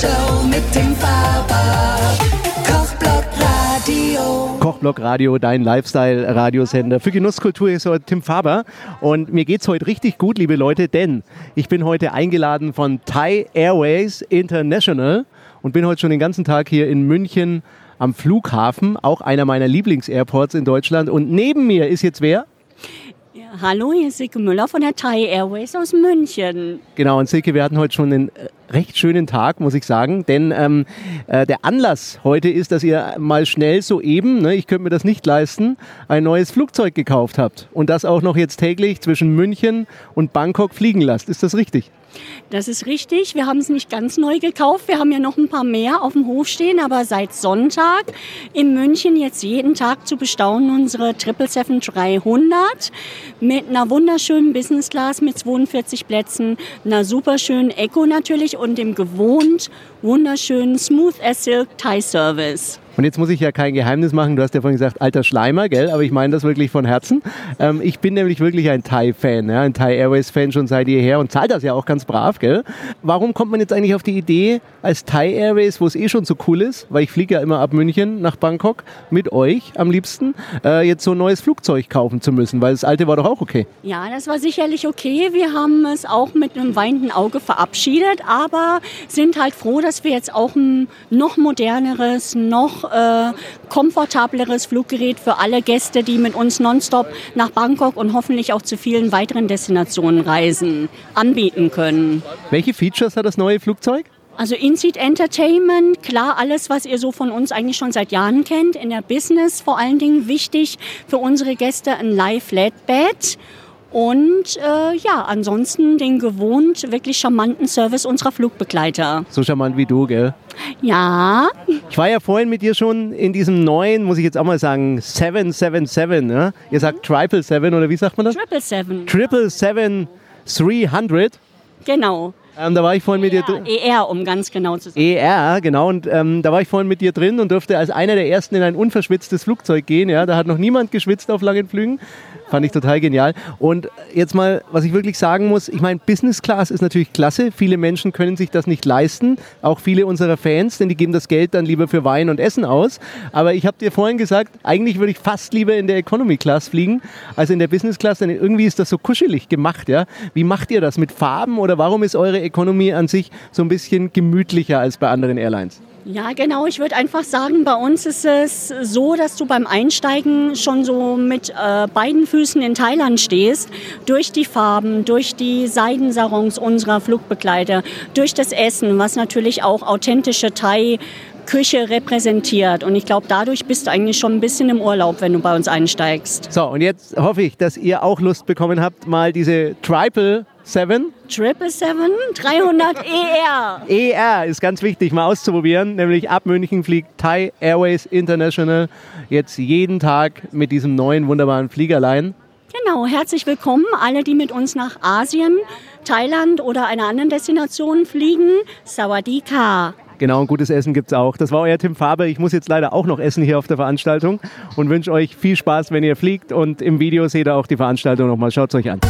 Show mit dem Faber. Kochblock Radio. Kochblock Radio, dein Lifestyle-Radiosender. Für Genusskultur ist heute Tim Faber und mir geht's heute richtig gut, liebe Leute, denn ich bin heute eingeladen von Thai Airways International und bin heute schon den ganzen Tag hier in München am Flughafen, auch einer meiner Lieblings-Airports in Deutschland. Und neben mir ist jetzt wer? Hallo, hier ist Silke Müller von der Thai Airways aus München. Genau, und Silke, wir hatten heute schon einen äh, recht schönen Tag, muss ich sagen, denn ähm, äh, der Anlass heute ist, dass ihr mal schnell soeben, ne, ich könnte mir das nicht leisten, ein neues Flugzeug gekauft habt und das auch noch jetzt täglich zwischen München und Bangkok fliegen lasst. Ist das richtig? Das ist richtig. Wir haben es nicht ganz neu gekauft. Wir haben ja noch ein paar mehr auf dem Hof stehen, aber seit Sonntag in München jetzt jeden Tag zu bestaunen unsere 777 300 mit einer wunderschönen Business Class mit 42 Plätzen, einer super schönen Eco natürlich und dem gewohnt wunderschönen Smooth as Silk Thai Service. Und jetzt muss ich ja kein Geheimnis machen, du hast ja vorhin gesagt, alter Schleimer, gell? Aber ich meine das wirklich von Herzen. Ähm, ich bin nämlich wirklich ein Thai-Fan, ja? ein Thai Airways-Fan schon seit jeher und zahle das ja auch ganz brav, gell? Warum kommt man jetzt eigentlich auf die Idee, als Thai Airways, wo es eh schon so cool ist, weil ich fliege ja immer ab München nach Bangkok mit euch am liebsten, äh, jetzt so ein neues Flugzeug kaufen zu müssen? Weil das alte war doch auch okay. Ja, das war sicherlich okay. Wir haben es auch mit einem weinenden Auge verabschiedet, aber sind halt froh, dass wir jetzt auch ein noch moderneres, noch äh, komfortableres Fluggerät für alle Gäste, die mit uns nonstop nach Bangkok und hoffentlich auch zu vielen weiteren Destinationen reisen, anbieten können. Welche Features hat das neue Flugzeug? Also In-Seat Entertainment, klar, alles, was ihr so von uns eigentlich schon seit Jahren kennt. In der Business vor allen Dingen wichtig für unsere Gäste ein Live-Flatbed. Und äh, ja, ansonsten den gewohnt wirklich charmanten Service unserer Flugbegleiter. So charmant wie du, gell? Ja, Ich war ja vorhin mit dir schon in diesem neuen, muss ich jetzt auch mal sagen, 777. Ne? Ihr sagt Triple Seven oder wie sagt man das? Triple Seven. Triple Seven 300. Genau. Ähm, da war ich vorhin mit dir drin. ER, ER, um ganz genau zu sagen. ER, genau. Und ähm, da war ich vorhin mit dir drin und durfte als einer der ersten in ein unverschwitztes Flugzeug gehen. Ja, da hat noch niemand geschwitzt auf langen Flügen. Fand ich total genial. Und jetzt mal, was ich wirklich sagen muss, ich meine, Business Class ist natürlich klasse. Viele Menschen können sich das nicht leisten. Auch viele unserer Fans, denn die geben das Geld dann lieber für Wein und Essen aus. Aber ich habe dir vorhin gesagt, eigentlich würde ich fast lieber in der Economy Class fliegen als in der Business Class, denn irgendwie ist das so kuschelig gemacht. Ja? Wie macht ihr das? Mit Farben oder warum ist eure Economy an sich so ein bisschen gemütlicher als bei anderen Airlines? Ja, genau. Ich würde einfach sagen, bei uns ist es so, dass du beim Einsteigen schon so mit äh, beiden Füßen in Thailand stehst. Durch die Farben, durch die Seidensarons unserer Flugbegleiter, durch das Essen, was natürlich auch authentische Thai Küche repräsentiert. Und ich glaube, dadurch bist du eigentlich schon ein bisschen im Urlaub, wenn du bei uns einsteigst. So, und jetzt hoffe ich, dass ihr auch Lust bekommen habt, mal diese Triple Seven Triple Seven 300 ER. ER ist ganz wichtig, mal auszuprobieren. Nämlich ab München fliegt Thai Airways International jetzt jeden Tag mit diesem neuen wunderbaren Fliegerlein. Genau, herzlich willkommen. Alle, die mit uns nach Asien, Thailand oder einer anderen Destination fliegen. Sawadika. Genau, und gutes Essen gibt es auch. Das war euer Tim Faber. Ich muss jetzt leider auch noch essen hier auf der Veranstaltung und wünsche euch viel Spaß, wenn ihr fliegt. Und im Video seht ihr auch die Veranstaltung nochmal. Schaut es euch an.